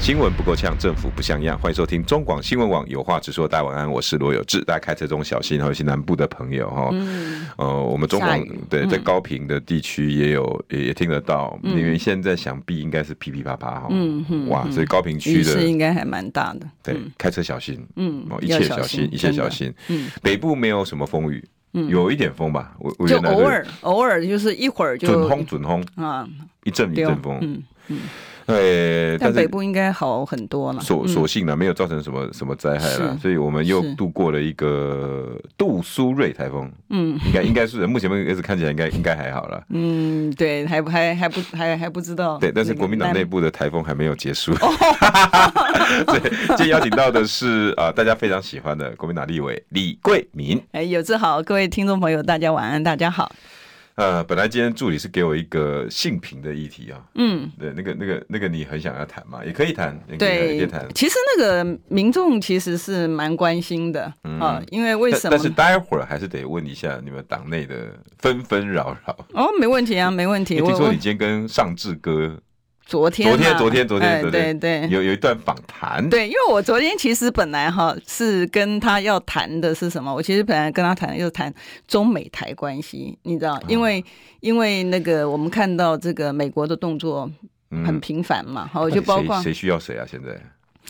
新闻不够呛，政府不像样。欢迎收听中广新闻网有话直说。大家晚安，我是罗有志。大家开车中小心，还有一些南部的朋友哈。嗯。呃，我们中广对在高屏的地区也有也也听得到，因为现在想必应该是噼噼啪啪哈。嗯嗯。哇，所以高屏区的应该还蛮大的。对，开车小心。嗯。一切小心，一切小心。嗯。北部没有什么风雨，有一点风吧？我就偶尔偶尔就是一会儿就准风准风啊，一阵一阵风。嗯嗯。对，但北部应该好很多了。所所幸呢，没有造成什么什么灾害了，所以我们又度过了一个杜苏芮台风。嗯，应该应该是目前为止看起来应该应该还好了。嗯，对，还还还不还还不知道。对，但是国民党内部的台风还没有结束。对，今天邀请到的是啊，大家非常喜欢的国民党立委李桂敏。哎，有志好，各位听众朋友，大家晚安，大家好。呃，本来今天助理是给我一个性平的议题啊，嗯，对，那个、那个、那个你很想要谈嘛，也可以谈，对，可以谈。其实那个民众其实是蛮关心的啊，因为为什么？但是待会儿还是得问一下你们党内的纷纷扰扰。哦，没问题啊，没问题。听说你今天跟尚志哥。昨天，昨天，昨天，昨天，对对对，有有一段访谈。对，因为我昨天其实本来哈是跟他要谈的是什么？我其实本来跟他谈的就是谈中美台关系，你知道，因为因为那个我们看到这个美国的动作很频繁嘛，好，就包括谁需要谁啊？现在。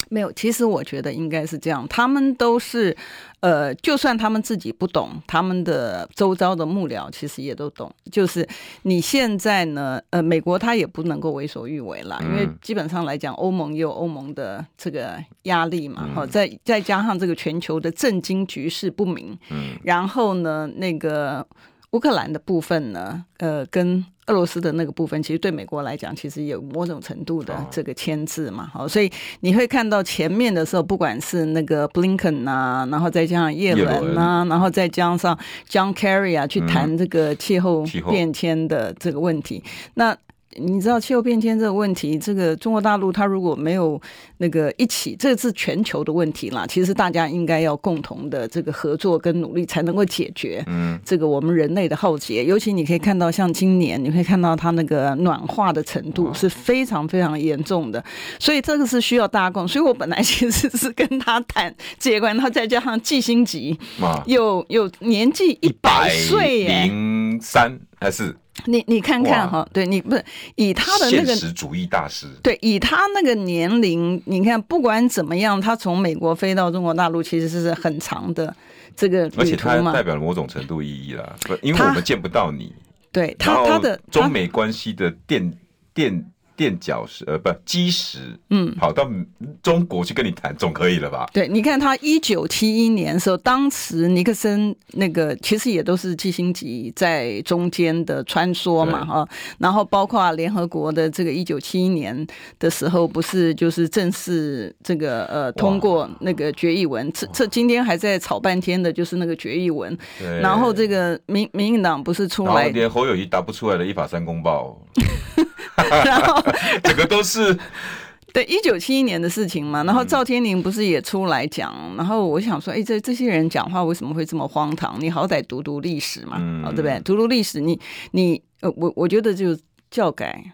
没有，其实我觉得应该是这样，他们都是，呃，就算他们自己不懂，他们的周遭的幕僚其实也都懂。就是你现在呢，呃，美国他也不能够为所欲为了，因为基本上来讲，欧盟也有欧盟的这个压力嘛，好，再再加上这个全球的震惊局势不明，嗯，然后呢，那个。乌克兰的部分呢，呃，跟俄罗斯的那个部分，其实对美国来讲，其实有某种程度的这个牵制嘛。好，所以你会看到前面的时候，不管是那个 Blinken 啊，然后再加上叶伦啊，然后再加上 John Kerry 啊，去谈这个气候变迁的这个问题，那。你知道气候变迁这个问题，这个中国大陆它如果没有那个一起，这是全球的问题啦。其实大家应该要共同的这个合作跟努力，才能够解决。嗯，这个我们人类的浩劫，尤其你可以看到，像今年你会看到它那个暖化的程度是非常非常严重的，所以这个是需要大家共。所以我本来 其实是跟他谈这些关系，他再加上季辛吉，有有年纪一百岁，零三还是。你你看看哈，对你不是以他的那个现实主义大师，对，以他那个年龄，你看不管怎么样，他从美国飞到中国大陆，其实是很长的这个而且他代表了某种程度意义啦，因为我们见不到你，对他他的中美关系的垫垫。垫脚石，呃，不，基石，嗯，跑到中国去跟你谈，总可以了吧？对，你看他一九七一年的时候，当时尼克森那个其实也都是季辛吉在中间的穿梭嘛，哈对。然后包括联合国的这个一九七一年的时候，不是就是正式这个呃通过那个决议文，这这今天还在吵半天的，就是那个决议文。对然后这个民民进党不是出来，连侯友谊答不出来的一法三公报。然后 整个都是 对一九七一年的事情嘛，然后赵天麟不是也出来讲，然后我想说，哎，这这些人讲话为什么会这么荒唐？你好歹读读历史嘛，嗯、对不对？读读历史，你你呃，我我觉得就教改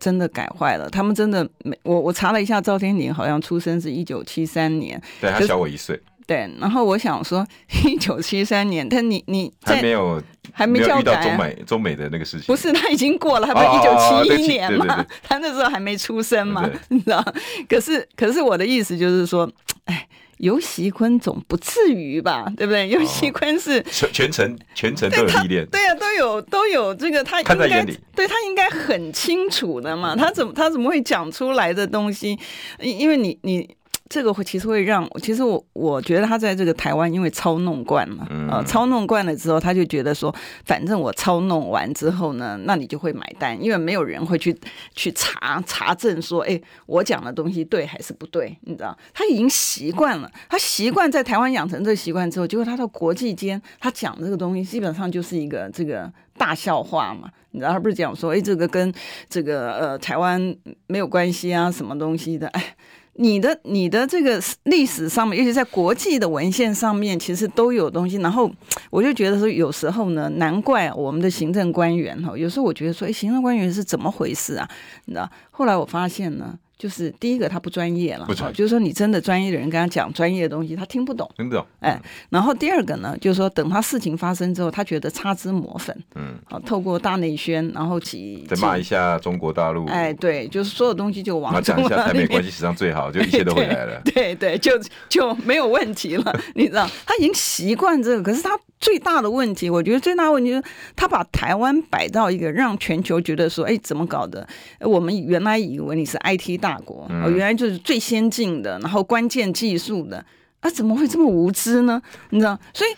真的改坏了，他们真的没我我查了一下，赵天麟好像出生是一九七三年，对他小我一岁。对，然后我想说，一九七三年，但你你还没有还没教改中美中美的那个事情，不是他已经过了，他不是一九七一年嘛，他那时候还没出生嘛，你知道？可是可是我的意思就是说，哎，游锡堃总不至于吧，对不对？游锡堃是全全程全程都有历练，对呀，都有都有这个，他应该对他应该很清楚的嘛，他怎么他怎么会讲出来的东西？因因为你你。这个会其实会让，其实我我觉得他在这个台湾，因为操弄惯了，嗯、呃，操弄惯了之后，他就觉得说，反正我操弄完之后呢，那你就会买单，因为没有人会去去查查证说，哎，我讲的东西对还是不对，你知道？他已经习惯了，他习惯在台湾养成这个习惯之后，结果他到国际间，他讲这个东西基本上就是一个这个大笑话嘛，你知道？他不是讲说，哎，这个跟这个呃台湾没有关系啊，什么东西的，哎。你的你的这个历史上面，尤其在国际的文献上面，其实都有东西。然后我就觉得说，有时候呢，难怪我们的行政官员哈，有时候我觉得说，哎，行政官员是怎么回事啊？你知道？后来我发现呢。就是第一个，他不专业了，就是说你真的专业的人跟他讲专业的东西，他听不懂，听不懂。哎，然后第二个呢，就是说等他事情发生之后，他觉得擦脂抹粉，嗯，好，透过大内宣，然后起再骂一下中国大陆，哎，对，就是所有东西就往讲一下台美关系史上最好，就一切都回来了，对对，就就没有问题了，你知道，他已经习惯这个，可是他最大的问题，我觉得最大的问题就是他把台湾摆到一个让全球觉得说，哎，怎么搞的？我们原来以为你是 IT 大国，哦，原来就是最先进的，然后关键技术的，啊，怎么会这么无知呢？你知道，所以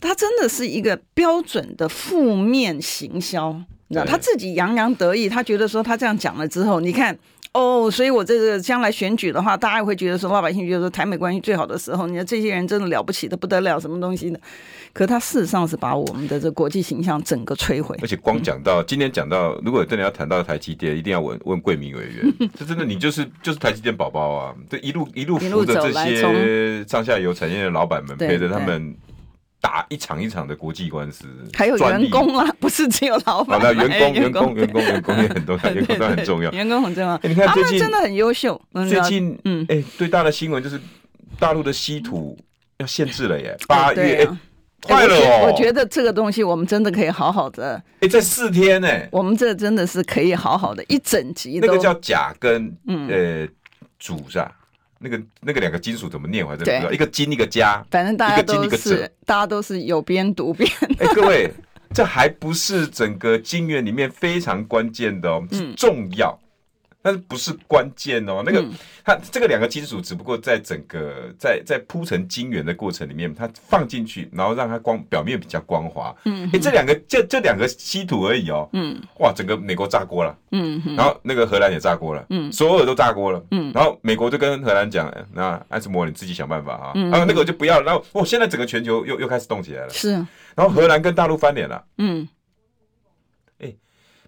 他真的是一个标准的负面行销，你知道，他自己洋洋得意，他觉得说他这样讲了之后，你看。哦，所以我这个将来选举的话，大家也会觉得说，老百姓觉得说台美关系最好的时候，你看这些人真的了不起的不得了，什么东西的？可他事实上是把我们的这国际形象整个摧毁。而且光讲到、嗯、今天讲到，如果真的要谈到台积电，一定要问问桂明委员，这真的你就是就是台积电宝宝啊！这一路一路扶着这些上下游产业的老板们，陪着他们。打一场一场的国际官司，还有员工啦，不是只有老板。好的，员工、员工、员工、员工也很多，员工都很重要。员工很重要。你看最近真的很优秀。最近，嗯，哎，最大的新闻就是大陆的稀土要限制了耶，八月，快了哦。我觉得这个东西我们真的可以好好的。哎，这四天呢，我们这真的是可以好好的一整集。那个叫甲跟呃主是吧？那个那个两个金属怎么念？我还真不知道。一个金一个加，反正大家都是大家都是有边读边。哎，各位，这还不是整个金元里面非常关键的哦，是重要。但是不是关键哦？那个、嗯、它这个两个金属只不过在整个在在铺成晶圆的过程里面，它放进去，然后让它光表面比较光滑。嗯，哎，这两个就这两个稀土而已哦。嗯，哇，整个美国炸锅了。嗯，然后那个荷兰也炸锅了。嗯，所有的都炸锅了。嗯，然后美国就跟荷兰讲，那艾斯摩你自己想办法啊。嗯，然后那个就不要。然后哦，现在整个全球又又开始动起来了。是。然后荷兰跟大陆翻脸了。嗯。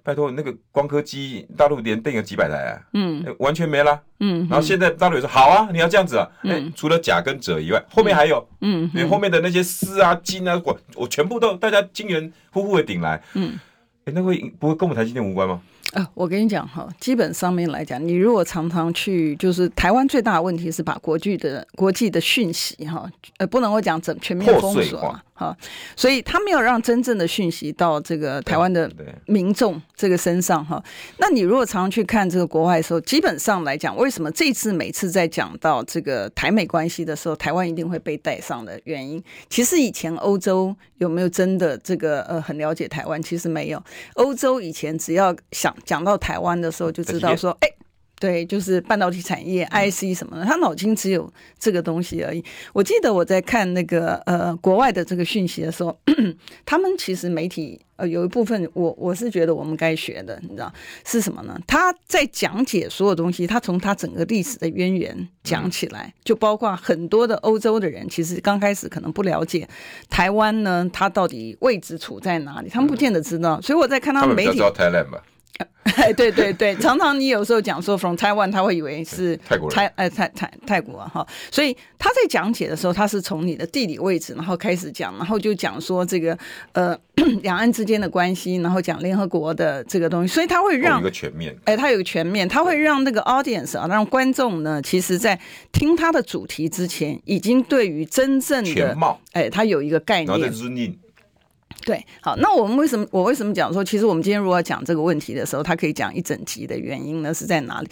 拜托，那个光刻机，大陆连订个几百台啊，嗯，完全没了，嗯，然后现在大陆也说好啊，你要这样子啊，哎，除了甲跟者以外，后面还有，嗯，你后面的那些丝啊、金啊，我我全部都大家金元呼呼的顶来，嗯，哎，那会不会跟我们台积电无关吗？啊，我跟你讲哈，基本上面来讲，你如果常常去，就是台湾最大的问题是把国际的国际的讯息哈，呃，不能够讲整全面封锁嘛，哈，所以他没有让真正的讯息到这个台湾的民众这个身上哈。那你如果常常去看这个国外的时候，基本上来讲，为什么这次每次在讲到这个台美关系的时候，台湾一定会被带上的原因？其实以前欧洲有没有真的这个呃很了解台湾？其实没有，欧洲以前只要想。讲到台湾的时候，就知道说，哎，对，就是半导体产业、IC 什么的，他脑筋只有这个东西而已。我记得我在看那个呃国外的这个讯息的时候，他们其实媒体呃有一部分我，我我是觉得我们该学的，你知道是什么呢？他在讲解所有东西，他从他整个历史的渊源讲起来，就包括很多的欧洲的人，其实刚开始可能不了解台湾呢，它到底位置处在哪里，他们不见得知道。所以我在看他们媒体。哎，对对对，常常你有时候讲说 from Taiwan，他会以为是泰国，泰哎泰泰泰国哈，所以他在讲解的时候，他是从你的地理位置，然后开始讲，然后就讲说这个呃 两岸之间的关系，然后讲联合国的这个东西，所以他会让一个全面，哎，他有个全面，他会让那个 audience 啊，让观众呢，其实在听他的主题之前，已经对于真正的全貌，哎，他有一个概念。对，好，那我们为什么我为什么讲说，其实我们今天如果讲这个问题的时候，他可以讲一整集的原因呢？是在哪里？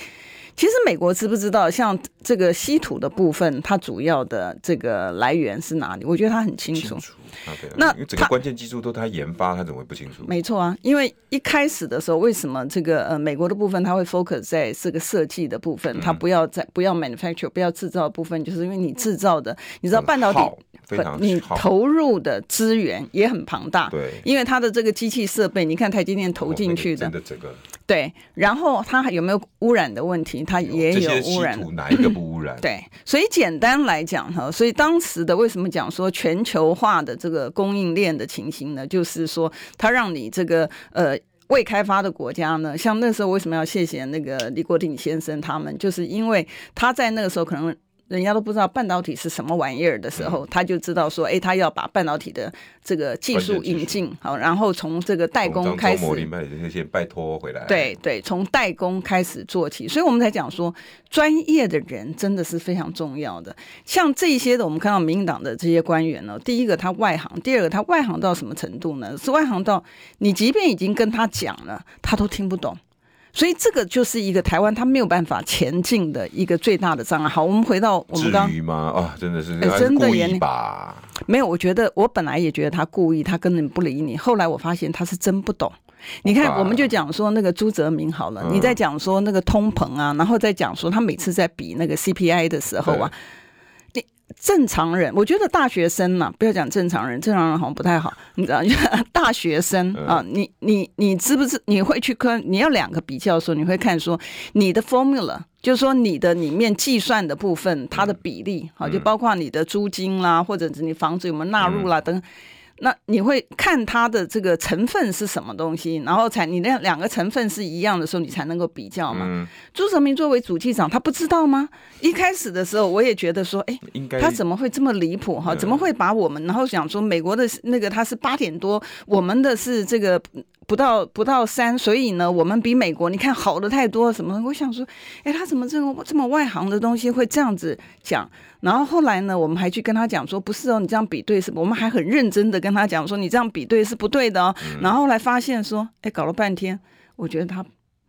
其实美国知不知道，像这个稀土的部分，它主要的这个来源是哪里？我觉得他很清楚。清楚啊、那因为整个关键技术都他研发，他怎么会不清楚？没错啊，因为一开始的时候，为什么这个呃美国的部分他会 focus 在这个设计的部分，他不要在不要 manufacture 不要制造的部分，就是因为你制造的，你知道半导体。你投入的资源也很庞大，对，因为它的这个机器设备，你看台积电投进去的，真的这个，对，然后它还有没有污染的问题？它也有污染，哪一个不污染？对，所以简单来讲哈，所以当时的为什么讲说全球化的这个供应链的情形呢？就是说它让你这个呃未开发的国家呢，像那时候为什么要谢谢那个李国鼎先生他们，就是因为他在那个时候可能。人家都不知道半导体是什么玩意儿的时候，他就知道说，哎，他要把半导体的这个技术引进，好，然后从这个代工开始，先拜托回来。对对，从代工开始做起，所以我们才讲说，专业的人真的是非常重要的。像这些的，我们看到民进党的这些官员呢，第一个他外行，第二个他外行到什么程度呢？是外行到你即便已经跟他讲了，他都听不懂。所以这个就是一个台湾他没有办法前进的一个最大的障碍。好，我们回到我们刚。吗？啊，真的是，欸、真的故意吧？没有，我觉得我本来也觉得他故意，他根本不理你。后来我发现他是真不懂。你看，我们就讲说那个朱泽明好了，你在讲说那个通膨啊，然后再讲说他每次在比那个 CPI 的时候啊。正常人，我觉得大学生嘛，不要讲正常人，正常人好像不太好，你知道？大学生啊，你你你知不知？你会去看？你要两个比较的时候，你会看说你的 formula，就是说你的里面计算的部分，它的比例，好，就包括你的租金啦，或者是你房子有没有纳入啦等。那你会看它的这个成分是什么东西，然后才你那两个成分是一样的时候，你才能够比较嘛。嗯、朱泽明作为主计长，他不知道吗？一开始的时候，我也觉得说，哎，他怎么会这么离谱哈？怎么会把我们，然后想说美国的那个他是八点多，我们的是这个。不到不到三，所以呢，我们比美国你看好的太多什么？我想说，哎，他怎么这么这么外行的东西会这样子讲？然后后来呢，我们还去跟他讲说，不是哦，你这样比对是，我们还很认真的跟他讲说，你这样比对是不对的哦。嗯、然后后来发现说，哎，搞了半天，我觉得他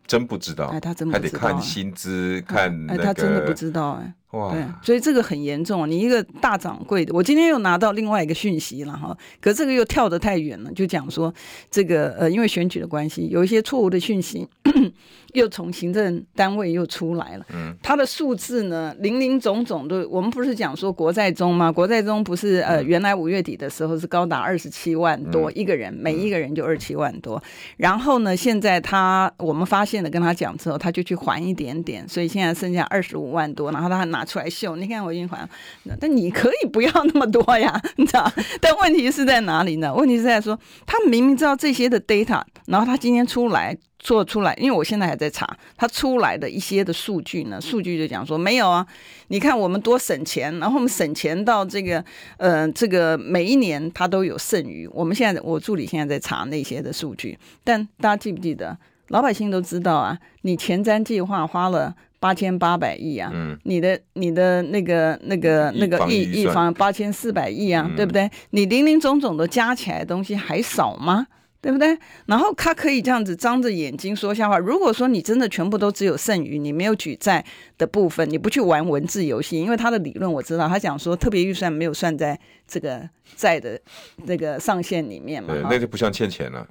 真不知道，哎，他真不知道，还得看薪资，看、那个、哎，他真的不知道，哎。哇对，所以这个很严重。你一个大掌柜的，我今天又拿到另外一个讯息了哈，可这个又跳得太远了，就讲说这个呃，因为选举的关系，有一些错误的讯息 又从行政单位又出来了。嗯，它的数字呢，零零总总都，我们不是讲说国债中吗？国债中不是呃，原来五月底的时候是高达二十七万多一个人，每一个人就二十七万多。然后呢，现在他我们发现了，跟他讲之后，他就去还一点点，所以现在剩下二十五万多。然后他还拿。拿出来秀，你看我已经还了，但你可以不要那么多呀，你知道？但问题是在哪里呢？问题是在说，他明明知道这些的 data，然后他今天出来做出来，因为我现在还在查，他出来的一些的数据呢，数据就讲说没有啊。你看我们多省钱，然后我们省钱到这个，呃，这个每一年他都有剩余。我们现在我助理现在在查那些的数据，但大家记不记得？老百姓都知道啊，你前瞻计划花了。八千八百亿啊，嗯，你的你的那个那个那个亿亿方八千四百亿啊，嗯、对不对？你零零总总的加起来的东西还少吗？对不对？然后他可以这样子张着眼睛说瞎话。如果说你真的全部都只有剩余，你没有举债的部分，你不去玩文字游戏，因为他的理论我知道，他讲说特别预算没有算在这个债的那个上限里面嘛，那就不像欠钱了。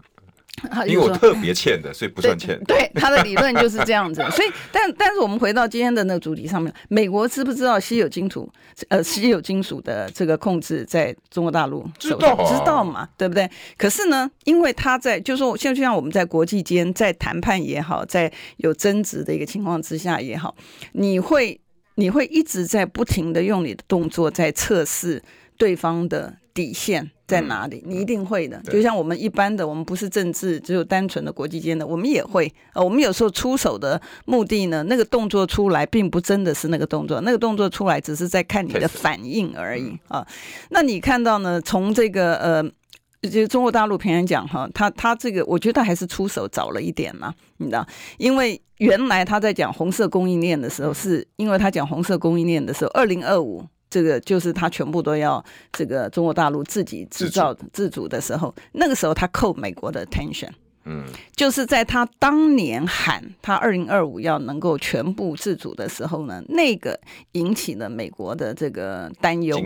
因为我特别欠的，所以不算欠。对，对他的理论就是这样子。所以，但但是我们回到今天的那个主题上面，美国知不知道稀有金属？呃，稀有金属的这个控制在中国大陆手上，知道嘛？对不对？可是呢，因为他在，就是说，像就像我们在国际间在谈判也好，在有争执的一个情况之下也好，你会你会一直在不停的用你的动作在测试对方的底线。在哪里？你一定会的。就像我们一般的，我们不是政治，只有单纯的国际间的，我们也会。呃，我们有时候出手的目的呢，那个动作出来，并不真的是那个动作，那个动作出来只是在看你的反应而已啊。那你看到呢？从这个呃，就中国大陆平安讲哈，他他这个，我觉得还是出手早了一点嘛，你知道？因为原来他在讲红色供应链的时候，是因为他讲红色供应链的时候，二零二五。这个就是他全部都要这个中国大陆自己制造自主的时候，那个时候他扣美国的 attention，嗯，就是在他当年喊他二零二五要能够全部自主的时候呢，那个引起了美国的这个担忧。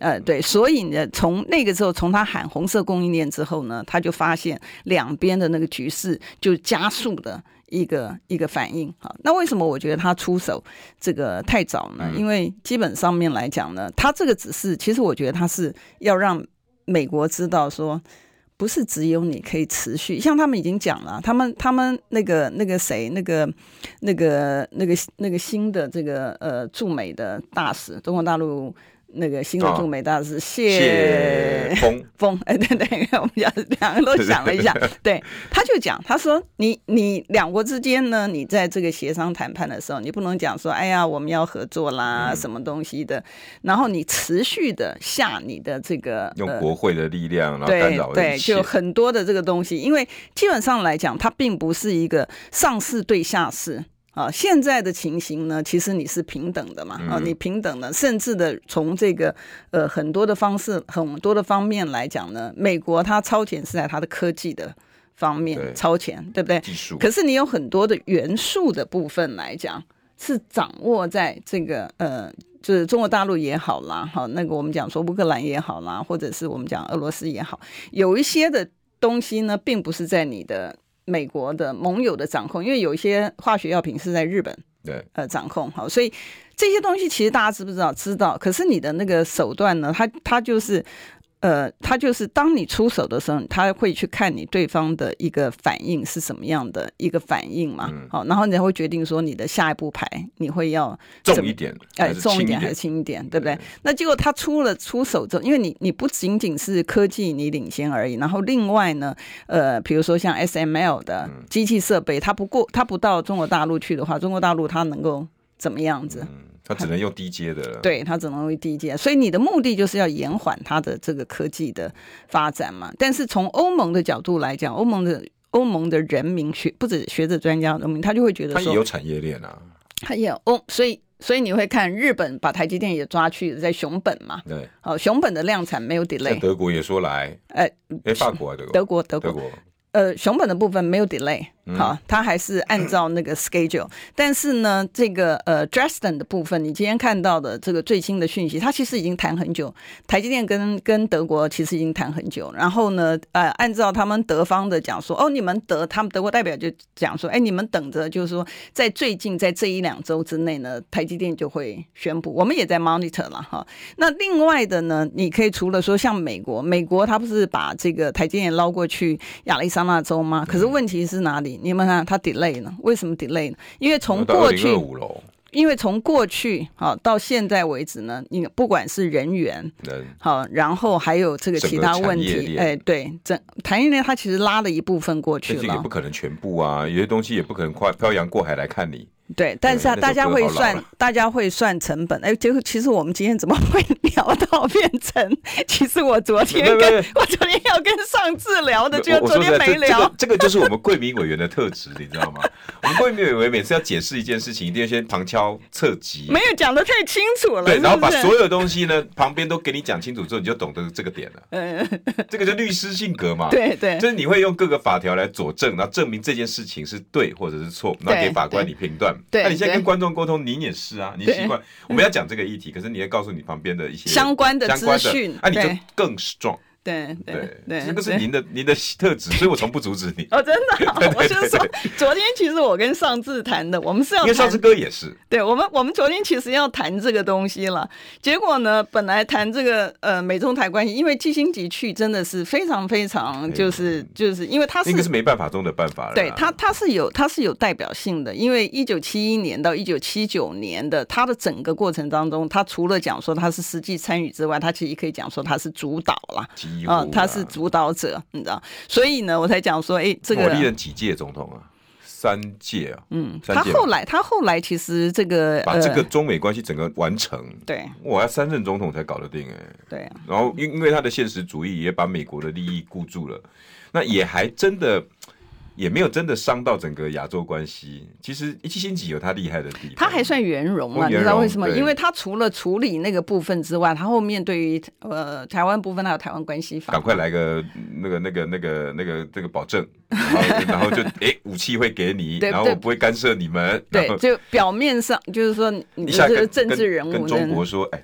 呃，对，所以呢，从那个时候，从他喊红色供应链之后呢，他就发现两边的那个局势就加速的一个一个反应。好，那为什么我觉得他出手这个太早呢？因为基本上面来讲呢，他这个只是，其实我觉得他是要让美国知道说，不是只有你可以持续，像他们已经讲了，他们他们那个那个谁，那个那个那个那个新的这个呃驻美的大使，中国大陆。那个新的驻美大使谢峰。峰，哎，对对，我们讲两个都想了一下，对，他就讲，他说你你两国之间呢，你在这个协商谈判的时候，你不能讲说，哎呀，我们要合作啦，什么东西的，然后你持续的下你的这个用国会的力量，然后干扰对对，就很多的这个东西，因为基本上来讲，它并不是一个上市对下市。啊，现在的情形呢，其实你是平等的嘛，啊，你平等的，甚至的从这个呃很多的方式、很多的方面来讲呢，美国它超前是在它的科技的方面超前，对不对？技术。可是你有很多的元素的部分来讲，是掌握在这个呃，就是中国大陆也好啦，哈，那个我们讲说乌克兰也好啦，或者是我们讲俄罗斯也好，有一些的东西呢，并不是在你的。美国的盟友的掌控，因为有一些化学药品是在日本对呃掌控好，所以这些东西其实大家知不知道？知道，可是你的那个手段呢？它它就是。呃，他就是当你出手的时候，他会去看你对方的一个反应是什么样的一个反应嘛？好、嗯，然后你才会决定说你的下一步牌你会要重一点，哎，重一点还是轻一点，对不对？那结果他出了出手之后，因为你你不仅仅是科技你领先而已，然后另外呢，呃，比如说像 SML 的机器设备，它不过它不到中国大陆去的话，中国大陆它能够怎么样子？嗯他只能用低阶的，对，他只能用低阶，所以你的目的就是要延缓它的这个科技的发展嘛。但是从欧盟的角度来讲，欧盟的欧盟的人民学不止学者专家人民，他就会觉得说，他也有产业链啊，他也有欧，所以所以你会看日本把台积电也抓去在熊本嘛，对，好，熊本的量产没有 delay，德国也说来，哎哎，法国啊，德国，德国，德国。呃，熊本的部分没有 delay，好，它还是按照那个 schedule。但是呢，这个呃 Dresden 的部分，你今天看到的这个最新的讯息，它其实已经谈很久。台积电跟跟德国其实已经谈很久。然后呢，呃，按照他们德方的讲说，哦，你们德他们德国代表就讲说，哎，你们等着，就是说在最近在这一两周之内呢，台积电就会宣布。我们也在 monitor 了哈。那另外的呢，你可以除了说像美国，美国它不是把这个台积电捞过去亚利桑。那州吗？可是问题是哪里？你们看它 delay 呢？为什么 delay 呢？因为从过去，因为从过去好到现在为止呢，你不管是人员，好，然后还有这个其他问题，哎，对，整产业链它其实拉了一部分过去了，也不可能全部啊，有些东西也不可能快漂洋过海来看你。对，但是啊，大家会算，大家会算成本。哎，结果其实我们今天怎么会 聊到变成？其实我昨天跟我昨天要跟上次聊的，就昨天没聊。这个就是我们贵民委员的特质，你知道吗？我们贵民委员每次要解释一件事情，一定要先旁敲侧击，没有讲的太清楚了。对，然后把所有东西呢，旁边都给你讲清楚之后，你就懂得这个点了。嗯，这个就律师性格嘛。对对，就是你会用各个法条来佐证，然后证明这件事情是对或者是错，然后给法官你评断。对，那你现在跟观众沟通，你也是啊，你习惯我们要讲这个议题，可是你要告诉你旁边的一些相关的资讯，啊，你就更 strong。对对对，这个是您的 您的特质，所以我从不阻止你。哦，真的，我就是说，昨天其实我跟上次谈的，我们是要，因为上次哥也是，对我们我们昨天其实要谈这个东西了，结果呢，本来谈这个呃美中台关系，因为基辛格去真的是非常非常就是就是因为他是那个是没办法中的办法了，对他他是有他是有代表性的，因为一九七一年到一九七九年的他的整个过程当中，他除了讲说他是实际参与之外，他其实可以讲说他是主导了。啊，他是主导者，你知道，所以呢，我才讲说，哎、欸，这个历任几届总统啊？三届啊，嗯，他后来，他后来其实这个把这个中美关系整个完成，对，我要三任总统才搞得定，哎，对啊，然后因因为他的现实主义也把美国的利益顾住了，那也还真的。也没有真的伤到整个亚洲关系。其实一七星级有他厉害的地方，他还算圆融嘛？你知道为什么？因为他除了处理那个部分之外，他后面对于呃台湾部分，还有台湾关系法，赶快来个那个那个那个那个这个保证，然后然后就哎武器会给你，然后我不会干涉你们。对，就表面上就是说你是政治人物，跟中国说哎。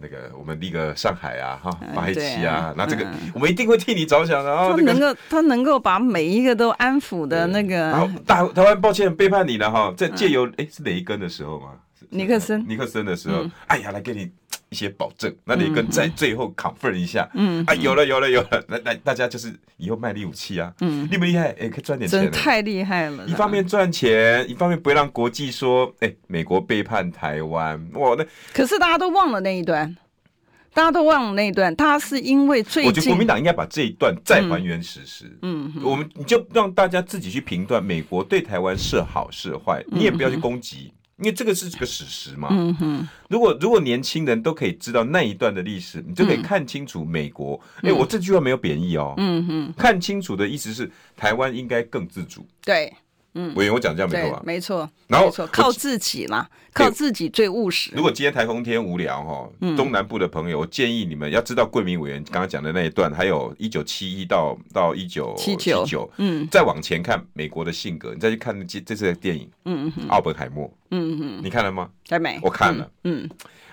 那个，我们立个上海啊，哈，八一七啊，那这个我们一定会替你着想的。然后他能够，他能够把每一个都安抚的那个。然后大台湾抱歉背叛你了哈，在借由哎是哪一根的时候吗？尼克森，尼克森的时候，哎呀，来给你一些保证。那雷根在最后 confirm 一下，嗯，啊，有了有了有了，那那，大家就是以后卖力武器啊，嗯，厉不厉害？哎，可以赚点钱。真太厉害了！一方面赚钱，一方面不会让国际说，哎，美国背叛台湾。哇，那可是大家都忘了那一段。大家都忘了那一段，他是因为最近，我觉得国民党应该把这一段再还原史实。嗯，嗯我们你就让大家自己去评断美国对台湾是好是坏，你也不要去攻击，嗯、因为这个是个史实嘛。嗯哼，如果如果年轻人都可以知道那一段的历史，你就可以看清楚美国。哎、嗯，我这句话没有贬义哦。嗯哼，看清楚的意思是台湾应该更自主。对。嗯，委员，我讲这样没错吧？没错，然后靠自己嘛，靠自己最务实。如果今天台风天无聊哈，东南部的朋友，我建议你们要知道贵民委员刚刚讲的那一段，还有一九七一到到一九七九，嗯，再往前看美国的性格，你再去看这这次的电影，嗯嗯，奥本海默，嗯嗯，你看了吗？还没，我看了，嗯，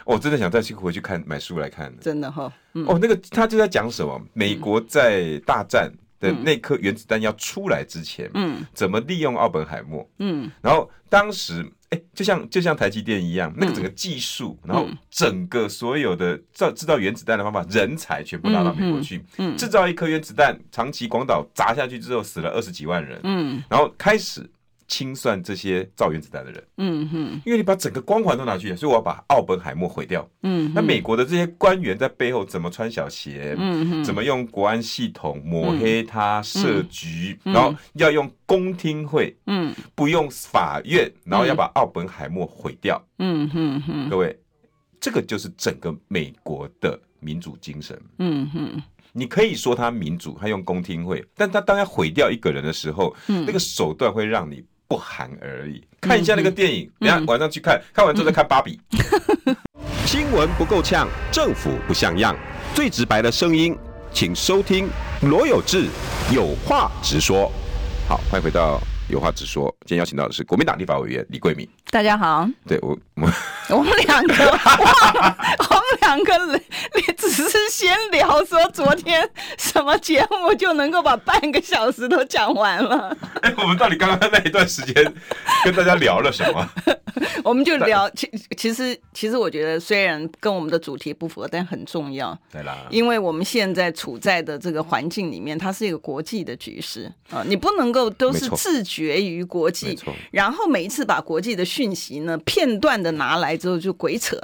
我真的想再去回去看买书来看，真的哈，哦，那个他就在讲什么？美国在大战。的那颗原子弹要出来之前，嗯，怎么利用奥本海默？嗯，然后当时，哎、欸，就像就像台积电一样，那个整个技术，嗯、然后整个所有的造制造原子弹的方法，人才全部拉到美国去，嗯，制造一颗原子弹，长崎、广岛砸下去之后，死了二十几万人，嗯，然后开始。清算这些造原子弹的人，嗯哼，因为你把整个光环都拿去，所以我要把奥本海默毁掉，嗯，那美国的这些官员在背后怎么穿小鞋，嗯哼，怎么用国安系统抹黑他设局，嗯、然后要用公听会，嗯，不用法院，然后要把奥本海默毁掉，嗯哼哼，各位，这个就是整个美国的民主精神，嗯哼。你可以说他民主，他用公听会，但他当要毁掉一个人的时候，嗯、那个手段会让你。不寒而栗，看一下那个电影，等下晚上去看，看完之后再看芭比。新闻不够呛，政府不像样，最直白的声音，请收听罗有志有话直说。好，欢迎回到有话直说。今天邀请到的是国民党立法委员李桂敏。大家好。对我，我我们两个，我们 两个，你只是先聊说昨天什么节目，就能够把半个小时都讲完了。哎，我们到底刚刚那一段时间跟大家聊了什么？我们就聊，其其实其实我觉得虽然跟我们的主题不符合，但很重要。对啦，因为我们现在处在的这个环境里面，它是一个国际的局势啊，你不能够都是自绝于国际，然后每一次把国际的讯息呢片段的拿来之后就鬼扯。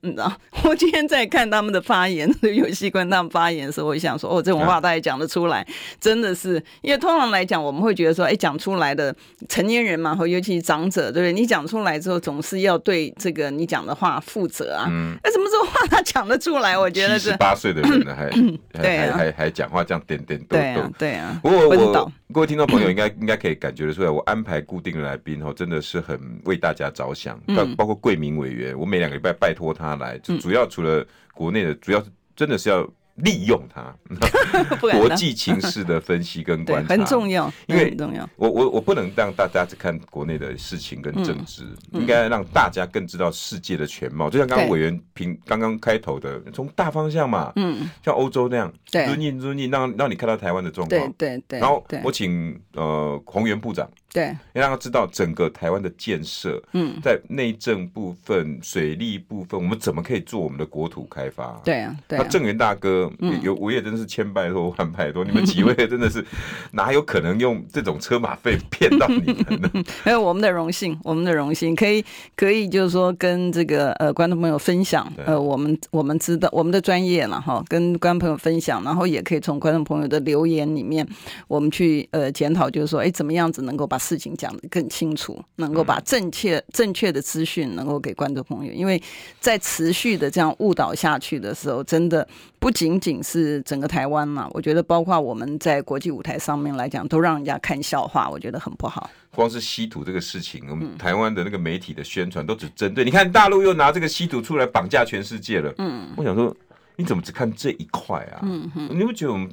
你知道，我今天在看他们的发言，有戏观他们发言的时候，我想说，哦，这种话大家讲得出来，真的是，因为通常来讲，我们会觉得说，哎，讲出来的成年人嘛，和尤其是长者，对不对？你讲出来之后，总是要对这个你讲的话负责啊。嗯。那，什么时候话他讲得出来？我觉得是。八岁的人呢，还 还还还讲话这样点点对啊，对啊。不过我各位听众朋友应该应该可以感觉得出来，我安排固定的来宾哦，真的是很为大家着想，包包括贵民委员，我每两个礼拜拜托他。他来，就主要除了国内的，主要是真的是要利用它，国际情势的分析跟观察。很重要，因为我我我不能让大家只看国内的事情跟政治，应该让大家更知道世界的全貌。就像刚刚委员评刚刚开头的，从大方向嘛，嗯，像欧洲那样，对，尊敬尊敬，让让你看到台湾的状况，对对对。然后我请呃洪源部长。对，要让他知道整个台湾的建设，嗯，在内政部分、水利部分，我们怎么可以做我们的国土开发？对啊，对啊。那郑源大哥有，我也真是千拜托万拜托，你们几位真的是 哪有可能用这种车马费骗到你们呢？还有我们的荣幸，我们的荣幸，可以可以就是说跟这个呃观众朋友分享，呃，我们我们知道我们的专业了哈，跟观众朋友分享，然后也可以从观众朋友的留言里面，我们去呃检讨，就是说，哎，怎么样子能够把把事情讲得更清楚，能够把正确正确的资讯能够给观众朋友。因为在持续的这样误导下去的时候，真的不仅仅是整个台湾嘛，我觉得包括我们在国际舞台上面来讲，都让人家看笑话，我觉得很不好。光是稀土这个事情，我们台湾的那个媒体的宣传都只针对，你看大陆又拿这个稀土出来绑架全世界了。嗯，我想说。你怎么只看这一块啊？嗯哼，你不觉得我们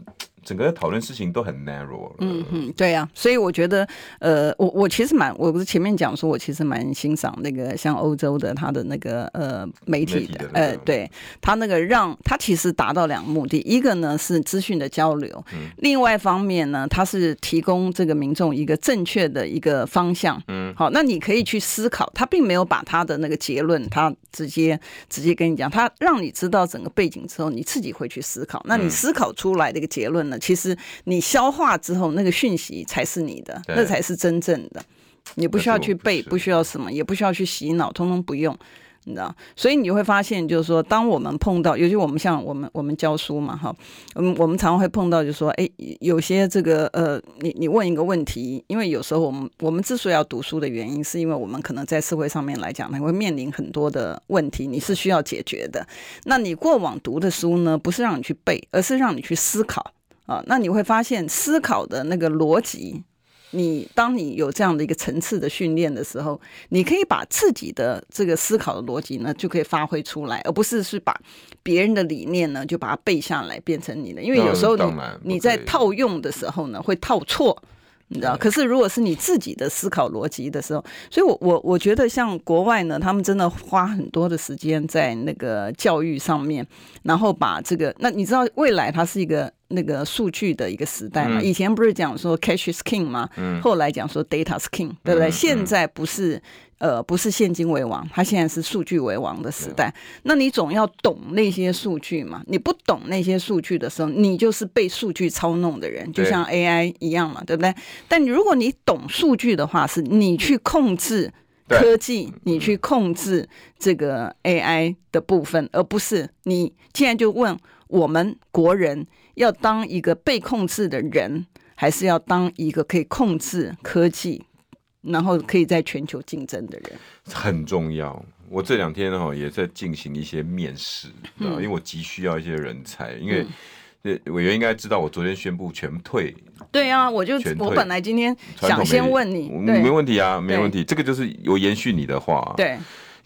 整个讨论事情都很 narrow？嗯嗯，对啊，所以我觉得，呃，我我其实蛮，我不是前面讲说，我其实蛮欣赏那个像欧洲的他的那个呃媒体的，呃，对他那个让他其实达到两个目的，一个呢是资讯的交流，嗯、另外一方面呢，他是提供这个民众一个正确的一个方向。嗯，好，那你可以去思考，他并没有把他的那个结论，他直接直接跟你讲，他让你知道整个背景。之后你自己会去思考，那你思考出来的一个结论呢？其实你消化之后，那个讯息才是你的，那才是真正的。你不需要去背，不需要什么，也不需要去洗脑，通通不用。你知道，所以你会发现，就是说，当我们碰到，尤其我们像我们我们教书嘛，哈，嗯，我们常常会碰到，就是说，哎，有些这个呃，你你问一个问题，因为有时候我们我们之所以要读书的原因，是因为我们可能在社会上面来讲，呢，会面临很多的问题，你是需要解决的。那你过往读的书呢，不是让你去背，而是让你去思考啊。那你会发现，思考的那个逻辑。你当你有这样的一个层次的训练的时候，你可以把自己的这个思考的逻辑呢，就可以发挥出来，而不是是把别人的理念呢，就把它背下来变成你的。因为有时候你你在套用的时候呢，会套错，你知道。可是如果是你自己的思考逻辑的时候，所以我我我觉得像国外呢，他们真的花很多的时间在那个教育上面，然后把这个，那你知道未来它是一个。那个数据的一个时代嘛，以前不是讲说 cash is king 吗？嗯，后来讲说 data is king，对不对？现在不是，呃，不是现金为王，它现在是数据为王的时代。那你总要懂那些数据嘛？你不懂那些数据的时候，你就是被数据操弄的人，就像 AI 一样嘛，对不对？但如果你懂数据的话，是你去控制科技，你去控制这个 AI 的部分，而不是你现在就问我们国人。要当一个被控制的人，还是要当一个可以控制科技，然后可以在全球竞争的人？很重要。我这两天哈也在进行一些面试，嗯，因为我急需要一些人才。因为委员应该知道，我昨天宣布全退。对啊，我就我本来今天想先问你，没问题啊，没问题。这个就是有延续你的话。对，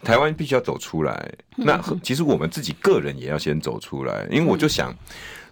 台湾必须要走出来。那其实我们自己个人也要先走出来，因为我就想。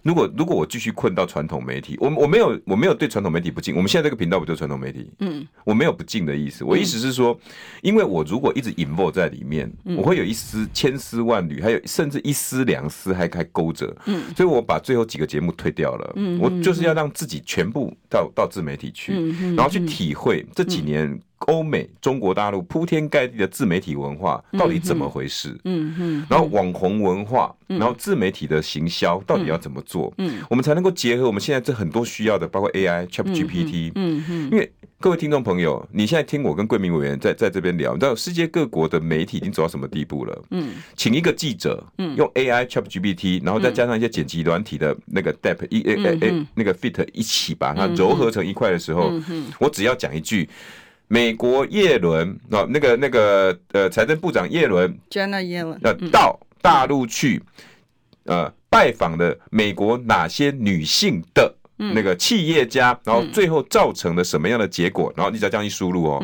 如果如果我继续困到传统媒体，我我没有我没有对传统媒体不敬，我们现在这个频道不就是传统媒体？嗯，我没有不敬的意思，我意思是说，因为我如果一直 involve 在里面，我会有一丝千丝万缕，还有甚至一丝两丝还还勾着，嗯，所以我把最后几个节目退掉了，嗯，我就是要让自己全部到到自媒体去，然后去体会这几年。欧美、中国大陆铺天盖地的自媒体文化到底怎么回事？嗯嗯，然后网红文化，然后自媒体的行销到底要怎么做？嗯，我们才能够结合我们现在这很多需要的，包括 AI、ChatGPT。嗯嗯，因为各位听众朋友，你现在听我跟桂明委员在在这边聊，你知道世界各国的媒体已经走到什么地步了？嗯，请一个记者，嗯，用 AI、ChatGPT，然后再加上一些剪辑软体的那个 Dep 一诶诶诶那个 Fit 一起把它揉合成一块的时候，我只要讲一句。美国叶伦啊，那个那个呃，财政部长叶伦，Janet Yellen，呃，到大陆去，呃，拜访的美国哪些女性的那个企业家，然后最后造成了什么样的结果？然后你只要这样一输入哦。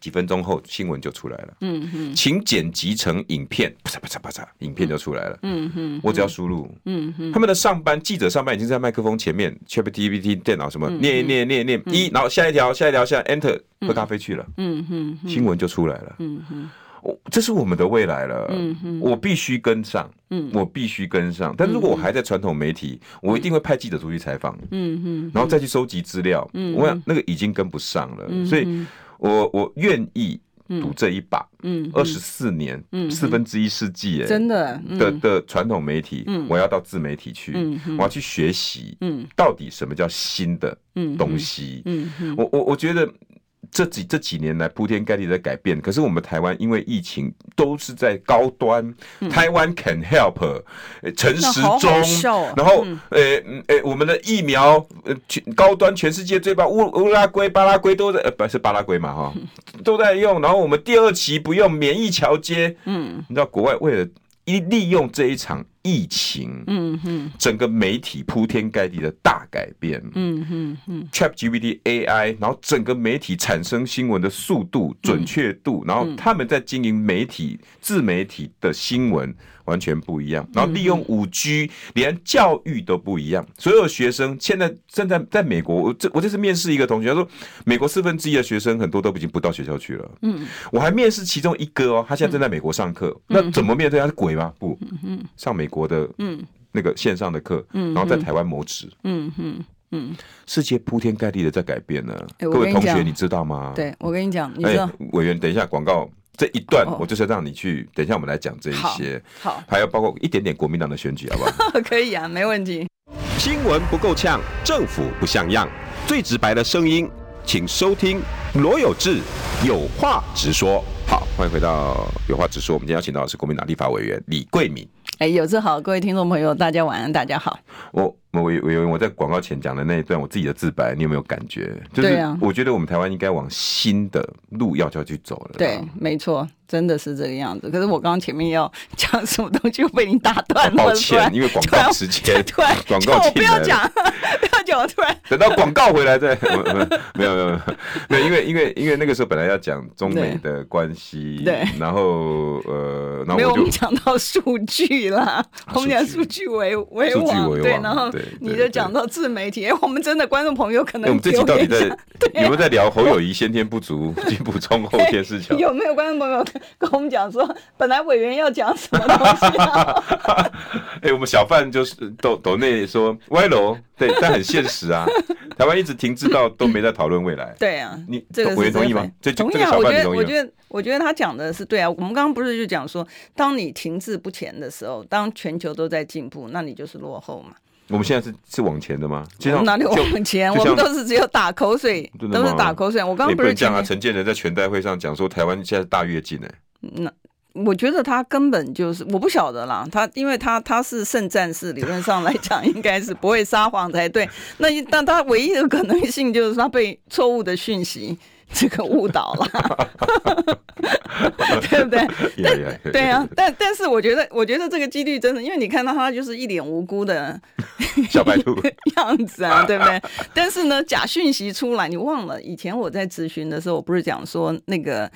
几分钟后，新闻就出来了。嗯哼，请剪辑成影片，啪嚓啪嚓啪嚓，影片就出来了。嗯哼，我只要输入。嗯哼，他们的上班记者上班已经在麦克风前面，ChatGPT 电脑什么念一念念念一，然后下一条下一条下 Enter 喝咖啡去了。嗯哼，新闻就出来了。嗯哼，我这是我们的未来了。嗯哼，我必须跟上。嗯，我必须跟上。但如果我还在传统媒体，我一定会派记者出去采访。嗯哼，然后再去收集资料。嗯，我想那个已经跟不上了。所以。我我愿意赌这一把，嗯，二十四年，嗯，四分之一世纪，哎，真的的的传统媒体，嗯，我要到自媒体去，嗯，我要去学习，嗯，到底什么叫新的东西，嗯，我我我觉得这几这几年来铺天盖地在改变，可是我们台湾因为疫情都是在高端，嗯、台湾 can help，陈时中，然后呃呃我们的疫苗呃全高端全世界最棒乌乌拉圭巴拉圭都在呃不是巴拉圭嘛哈 都在用，然后我们第二期不用免疫桥接，嗯，你知道国外为了一利用这一场。疫情，嗯哼，整个媒体铺天盖地的大改变，嗯哼哼，ChatGPT AI，然后整个媒体产生新闻的速度、准确度，然后他们在经营媒体、自媒体的新闻完全不一样，然后利用五 G，连教育都不一样。所有学生现在正在在美国，我这我这次面试一个同学，他说美国四分之一的学生很多都已经不到学校去了，嗯，我还面试其中一个哦，他现在正在美国上课，那怎么面对？他是鬼吗？不，上美国。的嗯，那个线上的课，嗯，然后在台湾谋职，嗯嗯嗯，世界铺天盖地的在改变呢。各位同学，你知道吗？对，我跟你讲，你知道，委员，等一下广告这一段，我就是要让你去。等一下我们来讲这一些，好，还有包括一点点国民党的选举，好不好？可以啊，没问题。新闻不够呛，政府不像样，最直白的声音，请收听罗有志有话直说。好，欢迎回到有话直说。我们今天邀请到的是国民党立法委员李桂敏。哎，有志好，各位听众朋友，大家晚安，大家好。我我我我我在广告前讲的那一段，我自己的自白，你有没有感觉？就是我觉得我们台湾应该往新的路要就要去走了。对，没错。真的是这个样子，可是我刚刚前面要讲什么东西又被你打断了。抱歉，因为广告时间，突然 广告我 不要讲，不要讲，突然等到广告回来再。没有没有没有，因为因为因为那个时候本来要讲中美的关系，对，然后呃，然后没有我们讲到数据啦，我们讲数据为为王，对，然后你就讲到自媒体，哎，我们真的观众朋友可能我们这集到底在有没有在聊侯友谊先天不足，进补充后天事情？有没有观众朋友？跟我们讲说，本来委员要讲什么东西啊？哎，我们小范就是抖抖内说歪楼，对，但很现实啊。台湾一直停滞到都没在讨论未来。对啊，你这个委员同意吗？同意啊。我觉得，我觉得，我觉得他讲的是对啊。我们刚刚不是就讲说，当你停滞不前的时候，当全球都在进步，那你就是落后嘛。我们现在是是往前的吗？我们哪里往前？我们都是只有打口水，都是打口水。我刚刚不是讲啊，陈建仁在全代会上讲说，台湾现在大跃进呢。那我觉得他根本就是我不晓得啦，他因为他他是圣战士，理论上来讲应该是不会撒谎才对。那但他唯一的可能性就是他被错误的讯息 这个误导了，对不对？但对啊，但但是我觉得我觉得这个几率真的，因为你看到他就是一脸无辜的 小白兔样子啊，对不对？但是呢，假讯息出来，你忘了以前我在咨询的时候，我不是讲说那个。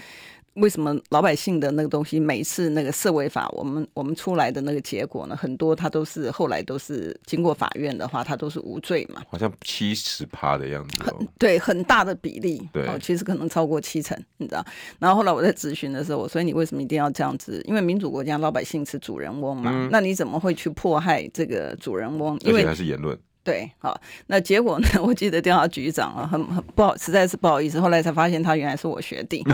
为什么老百姓的那个东西，每一次那个社会法，我们我们出来的那个结果呢？很多他都是后来都是经过法院的话，他都是无罪嘛。好像七十趴的样子，哦。对，很大的比例。对，哦，其实可能超过七成，你知道。然后后来我在咨询的时候，我说你为什么一定要这样子？因为民主国家老百姓是主人翁嘛，嗯，那你怎么会去迫害这个主人翁？因为还是言论。对，好，那结果呢？我记得电话局长啊，很很不好，实在是不好意思。后来才发现他原来是我学弟，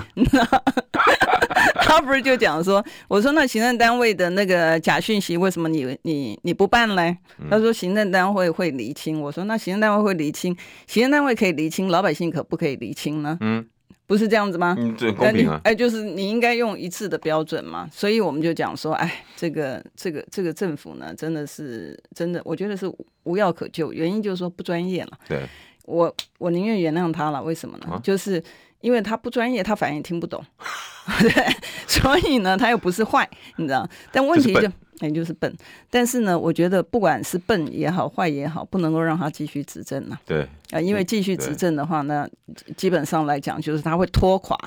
他不是就讲说，我说那行政单位的那个假讯息，为什么你你你不办嘞？他说行政单位会厘清。我说那行政单位会厘清，行政单位可以厘清，老百姓可不可以厘清呢？嗯。不是这样子吗？嗯，这公平啊！哎，就是你应该用一致的标准嘛。所以我们就讲说，哎，这个这个这个政府呢，真的是真的，我觉得是无药可救。原因就是说不专业了。对，我我宁愿原谅他了。为什么呢？啊、就是因为他不专业，他反正也听不懂。对，所以呢，他又不是坏，你知道？但问题就。也就是笨，但是呢，我觉得不管是笨也好，坏也好，不能够让他继续执政了。对啊，因为继续执政的话，那基本上来讲，就是他会拖垮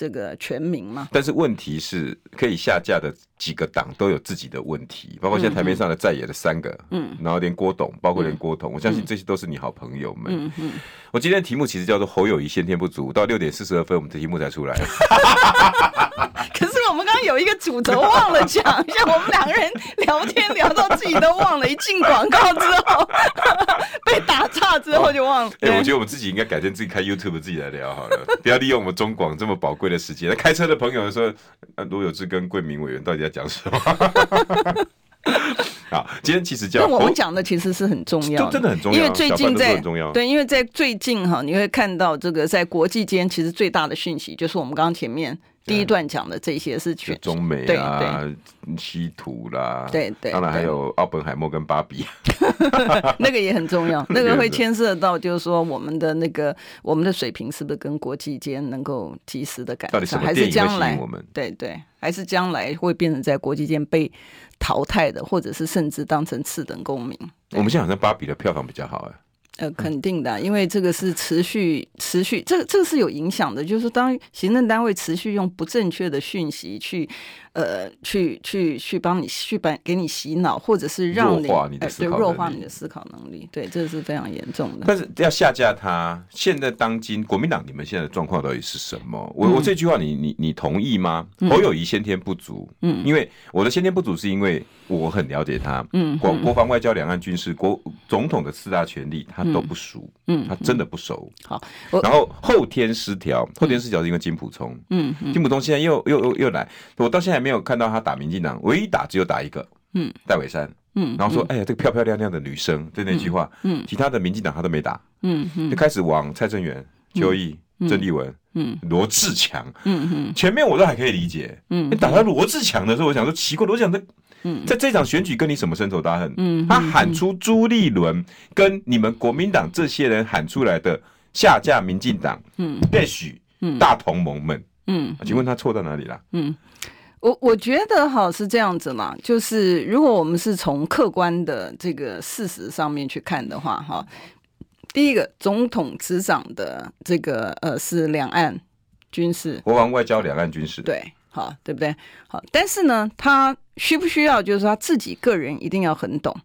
这个全民嘛。但是问题是，可以下架的几个党都有自己的问题，包括现在台面上的在野的三个，嗯，然后连郭董，包括连郭董，嗯、我相信这些都是你好朋友们。嗯嗯。我今天的题目其实叫做侯友谊先天不足，到六点四十二分，我们的题目才出来。可是我们刚刚有一个主轴忘了讲，像我们两个人聊天聊到自己都忘了，一进广告之后被打岔之后就忘了。哎、我觉得我们自己应该改天自己开 YouTube 自己来聊好了，不要利用我们中广这么宝贵的时间。那开车的朋友说，罗有志跟桂明委员到底在讲什么？好，今天其实叫那我们讲的其实是很重要，真的很重要，因为最近在对，因为在最近哈，你会看到这个在国际间其实最大的讯息就是我们刚刚前面。第一段讲的这些是全中美啊、稀土啦，对对，当然还有奥本海默跟芭比，那个也很重要，那个会牵涉到就是说我们的那个我们的水平是不是跟国际间能够及时的改善，还是将来我们？对对，还是将来会变成在国际间被淘汰的，或者是甚至当成次等公民。我们现在好像芭比的票房比较好哎。呃，肯定的，因为这个是持续持续，这个这个是有影响的。就是当行政单位持续用不正确的讯息去，呃，去去去帮你去帮给你洗脑，或者是让你弱化你的思考弱化你的思考能力，对，这是非常严重的。但是要下架他，现在当今国民党你们现在的状况到底是什么？我、嗯、我这句话你你你同意吗？侯友谊先天不足，嗯，因为我的先天不足是因为我很了解他，嗯，国国防、外交、两岸、军事、国总统的四大权力他。都不熟，嗯，他真的不熟。好，然后后天失调，后天失调是因为金普聪，嗯，金普聪现在又又又又来，我到现在还没有看到他打民进党，唯一打只有打一个，嗯，戴伟山，嗯，然后说，哎呀，这个漂漂亮亮的女生，就那句话，嗯，其他的民进党他都没打，嗯，就开始往蔡正元、邱毅、郑丽文，嗯，罗志强，嗯嗯，前面我都还可以理解，嗯，你打到罗志强的时候，我想说奇怪，罗志强的。嗯，在这场选举跟你什么深仇大恨？嗯，他喊出朱立伦跟你们国民党这些人喊出来的下架民进党，嗯，也许大同盟们，嗯，请问他错在哪里了？嗯，我我觉得哈是这样子嘛，就是如果我们是从客观的这个事实上面去看的话，哈，第一个总统执掌的这个呃是两岸军事、国防、外交、两岸军事，对。好，对不对？好，但是呢，他需不需要就是他自己个人一定要很懂？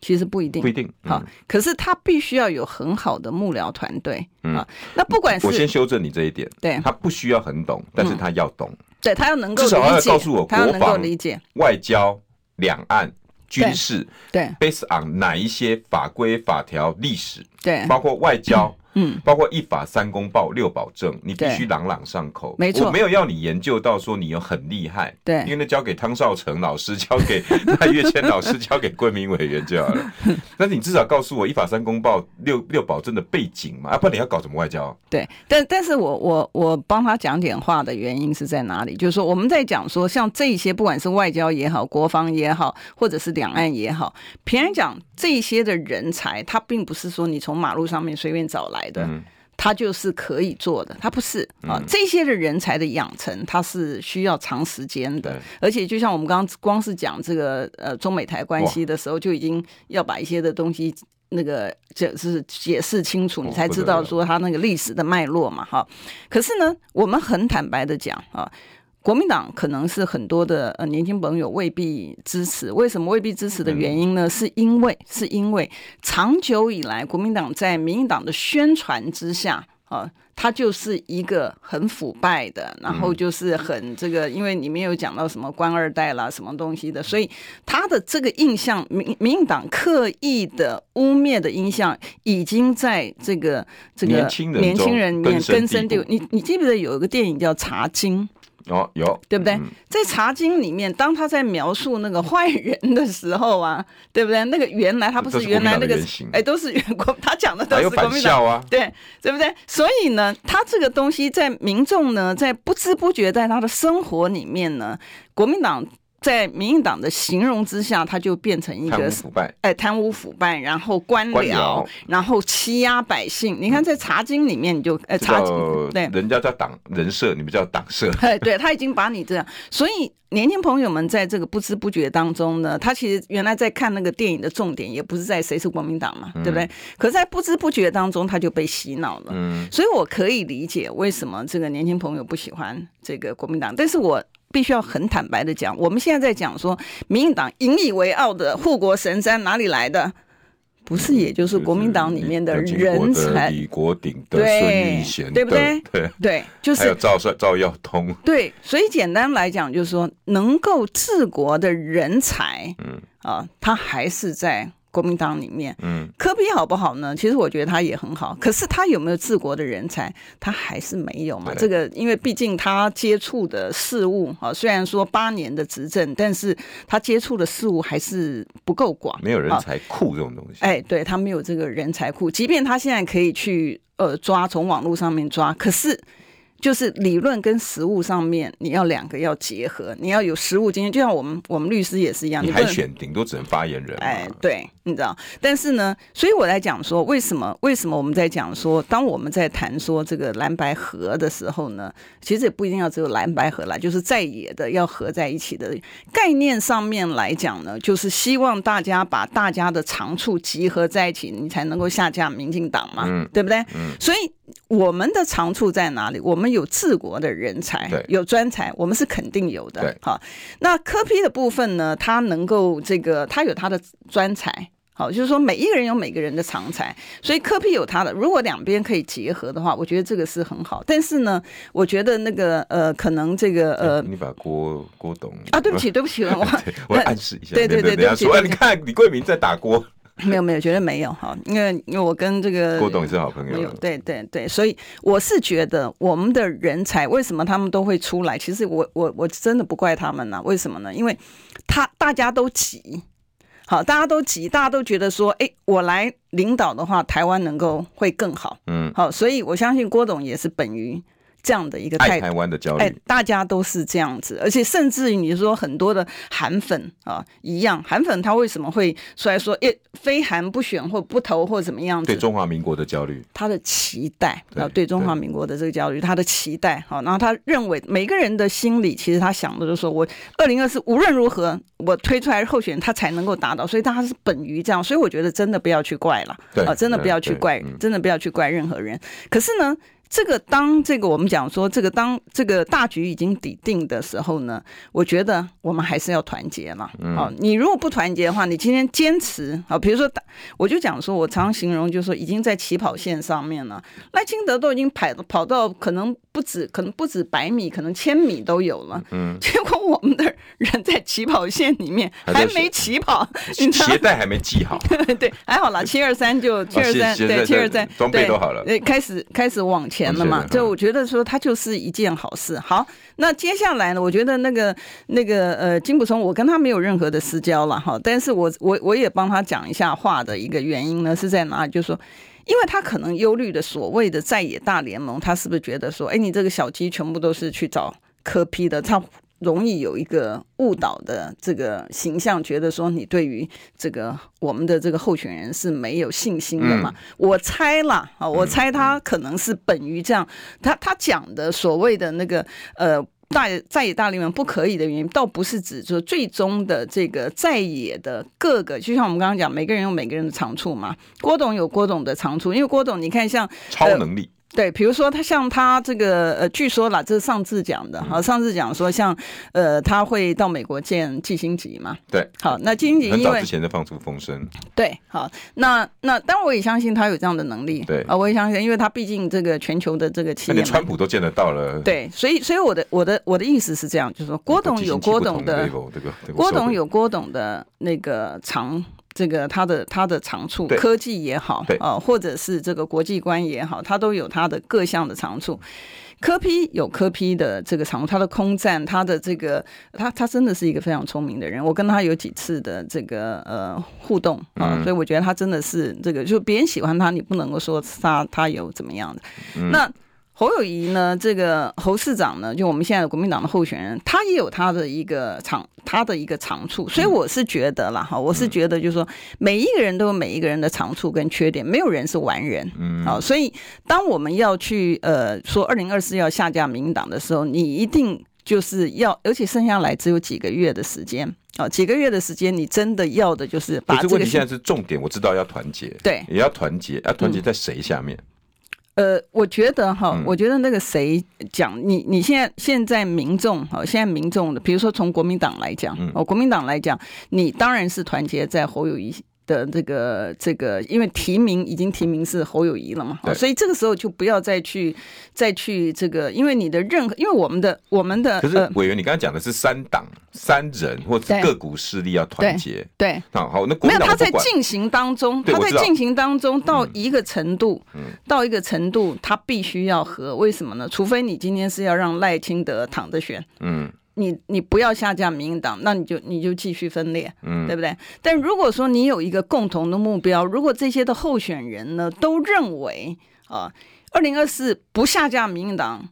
其实不一定，不一定。好，嗯、可是他必须要有很好的幕僚团队。嗯，那不管是我先修正你这一点，对，他不需要很懂，但是他要懂，嗯、对他要能够至少要告诉我，国防理解外交、两岸、军事，对，based on 哪一些法规、法条、历史，对，包括外交。嗯嗯，包括一法三公报六保证，你必须朗朗上口。没错，我没有要你研究到说你有很厉害，对，因为那交给汤少成老师，交给 赖月谦老师，交给桂明委员就好了。但是你至少告诉我一法三公报六六保证的背景嘛，啊，不然你要搞什么外交？对，但但是我我我帮他讲点话的原因是在哪里？就是说我们在讲说像这些，不管是外交也好，国防也好，或者是两岸也好，平常讲这些的人才，他并不是说你从马路上面随便找来。的，他就是可以做的，他不是啊。这些的人才的养成，他是需要长时间的。而且，就像我们刚刚光是讲这个呃中美台关系的时候，就已经要把一些的东西那个就是解释清楚，你才知道说他那个历史的脉络嘛。哈，可是呢，我们很坦白的讲啊。国民党可能是很多的呃年轻朋友未必支持，为什么未必支持的原因呢？是因为是因为长久以来国民党在民进党的宣传之下啊，它就是一个很腐败的，然后就是很这个，因为里面有讲到什么官二代啦，什么东西的，所以他的这个印象，民民进党刻意的污蔑的印象，已经在这个这个年轻人里面根深蒂固。你你记不记得有一个电影叫《茶金》？哦，有对不对？嗯、在《茶经》里面，当他在描述那个坏人的时候啊，对不对？那个原来他不是原来那个，哎，都是原国，他讲的都是国民党啊，对，对不对？所以呢，他这个东西在民众呢，在不知不觉在他的生活里面呢，国民党。在民进党的形容之下，他就变成一个腐败，哎，贪污腐败，然后官僚，官僚然后欺压百姓。你看在《茶经》里面，你就呃，茶经对，人家叫党人设，你们叫党设。哎，对，他已经把你这样，所以年轻朋友们在这个不知不觉当中呢，他其实原来在看那个电影的重点，也不是在谁是国民党嘛，嗯、对不对？可是在不知不觉当中，他就被洗脑了。嗯，所以我可以理解为什么这个年轻朋友不喜欢这个国民党，但是我。必须要很坦白的讲，我们现在在讲说，民进党引以为傲的护国神山哪里来的？不是，也就是国民党里面的人才，李国鼎的孙立贤，对不对？对对，就是还有赵帅、赵耀通。对，所以简单来讲，就是说，能够治国的人才，嗯啊，他还是在国民党里面。嗯，科比好不好呢？其实我觉得他也很好，可是他有没有治国的人才？他还是没有嘛。这个因为毕竟他接触的事物啊，虽然说八年的执政，但是他接触的事物还是不够广，没有人才库这种东西。哎，对，他没有这个人才库，即便他现在可以去呃抓，从网络上面抓，可是。就是理论跟实务上面，你要两个要结合，你要有实务经验，就像我们我们律师也是一样。你还选顶多只能发言人。哎，对，你知道。但是呢，所以我在讲说，为什么为什么我们在讲说，当我们在谈说这个蓝白合的时候呢，其实也不一定要只有蓝白合啦，就是在野的要合在一起的概念上面来讲呢，就是希望大家把大家的长处集合在一起，你才能够下架民进党嘛，嗯，对不对？嗯，所以。我们的长处在哪里？我们有治国的人才，有专才，我们是肯定有的。好，那柯 P 的部分呢？他能够这个，他有他的专才。好，就是说每一个人有每个人的长才，所以柯 P 有他的。如果两边可以结合的话，我觉得这个是很好。但是呢，我觉得那个呃，可能这个呃，你把郭郭董啊，对不起，对不起，我 我暗示一下，对对对，对不起，你看李桂明在打郭。没有没有，绝对没有哈，因为因为我跟这个郭董是好朋友，对对对，所以我是觉得我们的人才为什么他们都会出来？其实我我我真的不怪他们呐，为什么呢？因为他大家都急，好，大家都急，大家都觉得说，哎，我来领导的话，台湾能够会更好，嗯，好，所以我相信郭董也是本于。这样的一个态度，台湾的焦虑，哎，大家都是这样子，而且甚至于你说很多的韩粉啊，一样，韩粉他为什么会出来说，哎，非韩不选或不投或怎么样子？对中华民国的焦虑，他的期待啊，对中华民国的这个焦虑，他的期待，好，然后他认为每个人的心理，其实他想的就是说，我二零二四无论如何，我推出来候选人，他才能够达到，所以他是本于这样，所以我觉得真的不要去怪了，啊，真的不要去怪，真的不要去怪任何人。可是呢？这个当这个我们讲说这个当这个大局已经底定的时候呢，我觉得我们还是要团结嘛。好，你如果不团结的话，你今天坚持好，比如说，我就讲说，我常常形容就是说，已经在起跑线上面了，赖清德都已经跑跑到可能不止可能不止百米，可能千米都有了。嗯，结果我们的人在起跑线里面还没起跑，鞋带还没系好。对，还好啦，七二三就七二三，对七二三装备都好了，对，开始开始往前。了嘛？就我觉得说，它就是一件好事。好，那接下来呢？我觉得那个那个呃，金溥聪，我跟他没有任何的私交了哈。但是我我我也帮他讲一下话的一个原因呢，是在哪里？就是说，因为他可能忧虑的所谓的在野大联盟，他是不是觉得说，哎，你这个小鸡全部都是去找科批的？他。容易有一个误导的这个形象，觉得说你对于这个我们的这个候选人是没有信心的嘛？嗯、我猜啦，啊，我猜他可能是本于这样，他他讲的所谓的那个呃大在野大联盟不可以的原因，倒不是指说最终的这个在野的各个，就像我们刚刚讲，每个人有每个人的长处嘛。郭董有郭董的长处，因为郭董你看像超能力。呃对，比如说他像他这个呃，据说啦，这是上次讲的哈，上次讲说像呃，他会到美国见季星吉嘛。对，好，那季星吉因为很早之前就放出风声。对，好，那那当然我也相信他有这样的能力。对啊，我也相信，因为他毕竟这个全球的这个企业，连川普都见得到了。对，所以所以我的我的我的意思是这样，就是说郭董有郭董的，郭董有郭董的那个长。这个他的他的长处，科技也好，啊，或者是这个国际观也好，他都有他的各项的长处。科批有科批的这个长处，他的空战，他的这个他他真的是一个非常聪明的人。我跟他有几次的这个呃互动啊，所以我觉得他真的是这个，就别人喜欢他，你不能够说他他有怎么样的。那。侯友宜呢？这个侯市长呢？就我们现在的国民党的候选人，他也有他的一个长，他的一个长处。所以我是觉得啦，哈，我是觉得就是说，每一个人都有每一个人的长处跟缺点，没有人是完人。嗯，好，所以当我们要去呃说二零二四要下架民党的时候，你一定就是要，而且剩下来只有几个月的时间啊，几个月的时间，你真的要的就是把这个。问题现在是重点，我知道要团结，对，也要团结，要团结在谁下面？呃，我觉得哈，我觉得那个谁讲你，你现在现在民众哈，现在民众的，比如说从国民党来讲，哦，国民党来讲，你当然是团结在侯友宜的这个这个，因为提名已经提名是侯友谊了嘛，所以这个时候就不要再去再去这个，因为你的任何，因为我们的我们的，可是委员，你刚才讲的是三党三人或者各股势力要团结，对，好好，那没有他在进行当中，他在进行当中到一个程度，到一个程度，他必须要和，为什么呢？除非你今天是要让赖清德躺着选，嗯。你你不要下架民进党，那你就你就继续分裂，嗯，对不对？但如果说你有一个共同的目标，如果这些的候选人呢都认为啊，二零二四不下架民进党，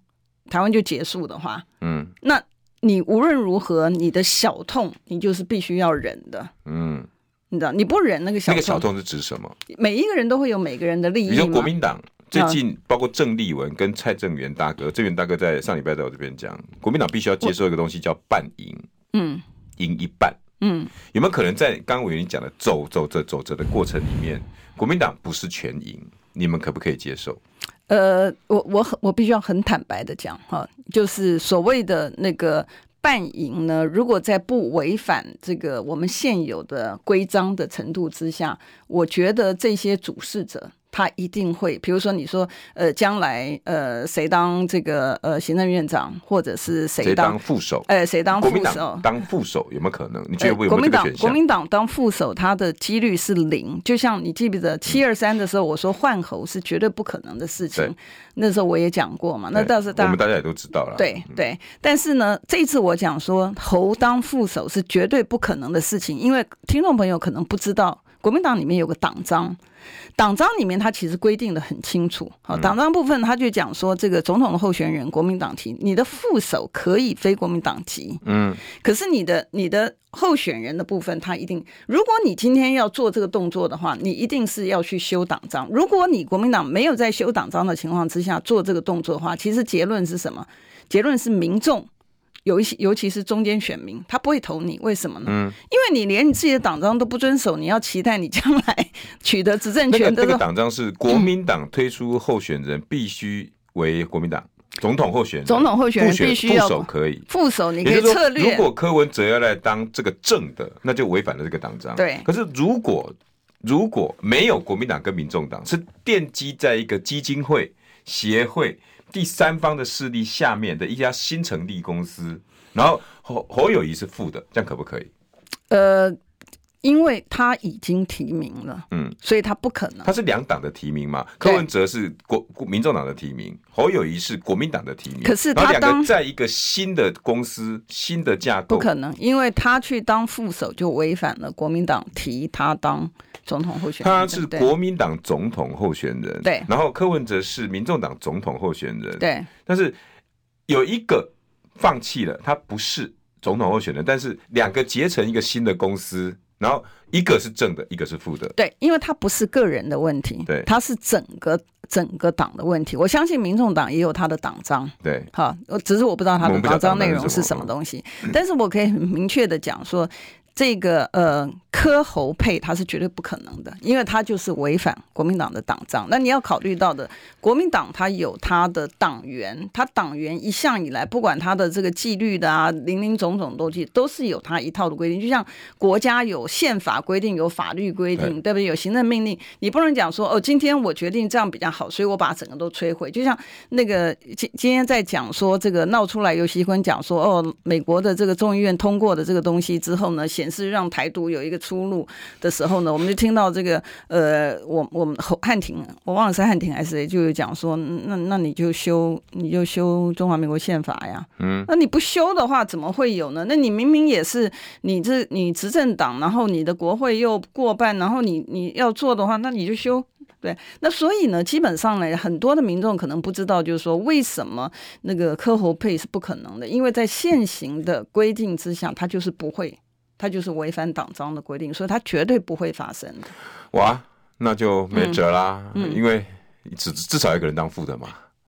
台湾就结束的话，嗯，那你无论如何，你的小痛你就是必须要忍的，嗯，你知道你不忍那个小痛，那个小痛是指什么？每一个人都会有每个人的利益，你说国民党。最近包括郑丽文跟蔡正元大哥，郑元大哥在上礼拜在我这边讲，国民党必须要接受一个东西叫半赢，嗯，赢一半，嗯，有没有可能在刚刚委员讲的走走着走着的过程里面，国民党不是全赢，你们可不可以接受？呃，我我很我必须要很坦白的讲哈，就是所谓的那个半赢呢，如果在不违反这个我们现有的规章的程度之下，我觉得这些主事者。他一定会，比如说你说，呃，将来呃谁当这个呃行政院长，或者是谁当，当副手？哎、呃，谁当副手？国民党当副手有没有可能？你觉得有没有这个选项？国民党国民党当副手，他的几率是零。就像你记不记得七二三的时候，我说换侯是绝对不可能的事情。嗯、那时候我也讲过嘛。那倒是大我们大家也都知道了。对对，但是呢，这一次我讲说侯当副手是绝对不可能的事情，因为听众朋友可能不知道。国民党里面有个党章，党章里面它其实规定的很清楚。好，党章部分他就讲说，这个总统的候选人国民党提，你的副手可以非国民党籍。嗯，可是你的你的候选人的部分，他一定，如果你今天要做这个动作的话，你一定是要去修党章。如果你国民党没有在修党章的情况之下做这个动作的话，其实结论是什么？结论是民众。有一些，尤其是中间选民，他不会投你，为什么呢？嗯，因为你连你自己的党章都不遵守，你要期待你将来 取得执政权的。这个党章是国民党推出候选人必须为国民党总统候选人，总统候选人必须要副手可以，副手你可以策略。如果柯文哲要来当这个正的，那就违反了这个党章。对。可是如果如果没有国民党跟民众党，是奠基在一个基金会协会。第三方的势力下面的一家新成立公司，然后侯侯友谊是副的，这样可不可以？呃，因为他已经提名了，嗯，所以他不可能。他是两党的提名嘛？柯文哲是国民众党的提名，侯友谊是国民党的提名。可是他当在一个新的公司、新的架构，不可能，因为他去当副手就违反了国民党提他当。总统候选人，他是国民党总统候选人，对。然后柯文哲是民众党总统候选人，对。但是有一个放弃了，他不是总统候选人，但是两个结成一个新的公司，然后一个是正的，一个是负的，对。因为他不是个人的问题，对，他是整个整个党的问题。我相信民众党也有他的党章，对。好，只是我不知道他的党章内容是什么东西，但是我可以很明确的讲说。这个呃，柯侯配他是绝对不可能的，因为他就是违反国民党的党章。那你要考虑到的，国民党他有他的党员，他党员一向以来，不管他的这个纪律的啊，林林总总东西，都是有他一套的规定。就像国家有宪法规定，有法律规定，对，不对？有行政命令，你不能讲说哦，今天我决定这样比较好，所以我把整个都摧毁。就像那个今今天在讲说这个闹出来，游锡堃讲说哦，美国的这个众议院通过的这个东西之后呢，显是让台独有一个出路的时候呢，我们就听到这个呃，我我们汉庭，我忘了是汉庭还是谁，就有讲说，那那你就修，你就修中华民国宪法呀。嗯，那你不修的话，怎么会有呢？那你明明也是你这你执政党，然后你的国会又过半，然后你你要做的话，那你就修。对，那所以呢，基本上呢，很多的民众可能不知道，就是说为什么那个科侯配是不可能的，因为在现行的规定之下，他就是不会。他就是违反党章的规定，所以他绝对不会发生的。哇，那就没辙啦，因为至至少一个人当副的嘛。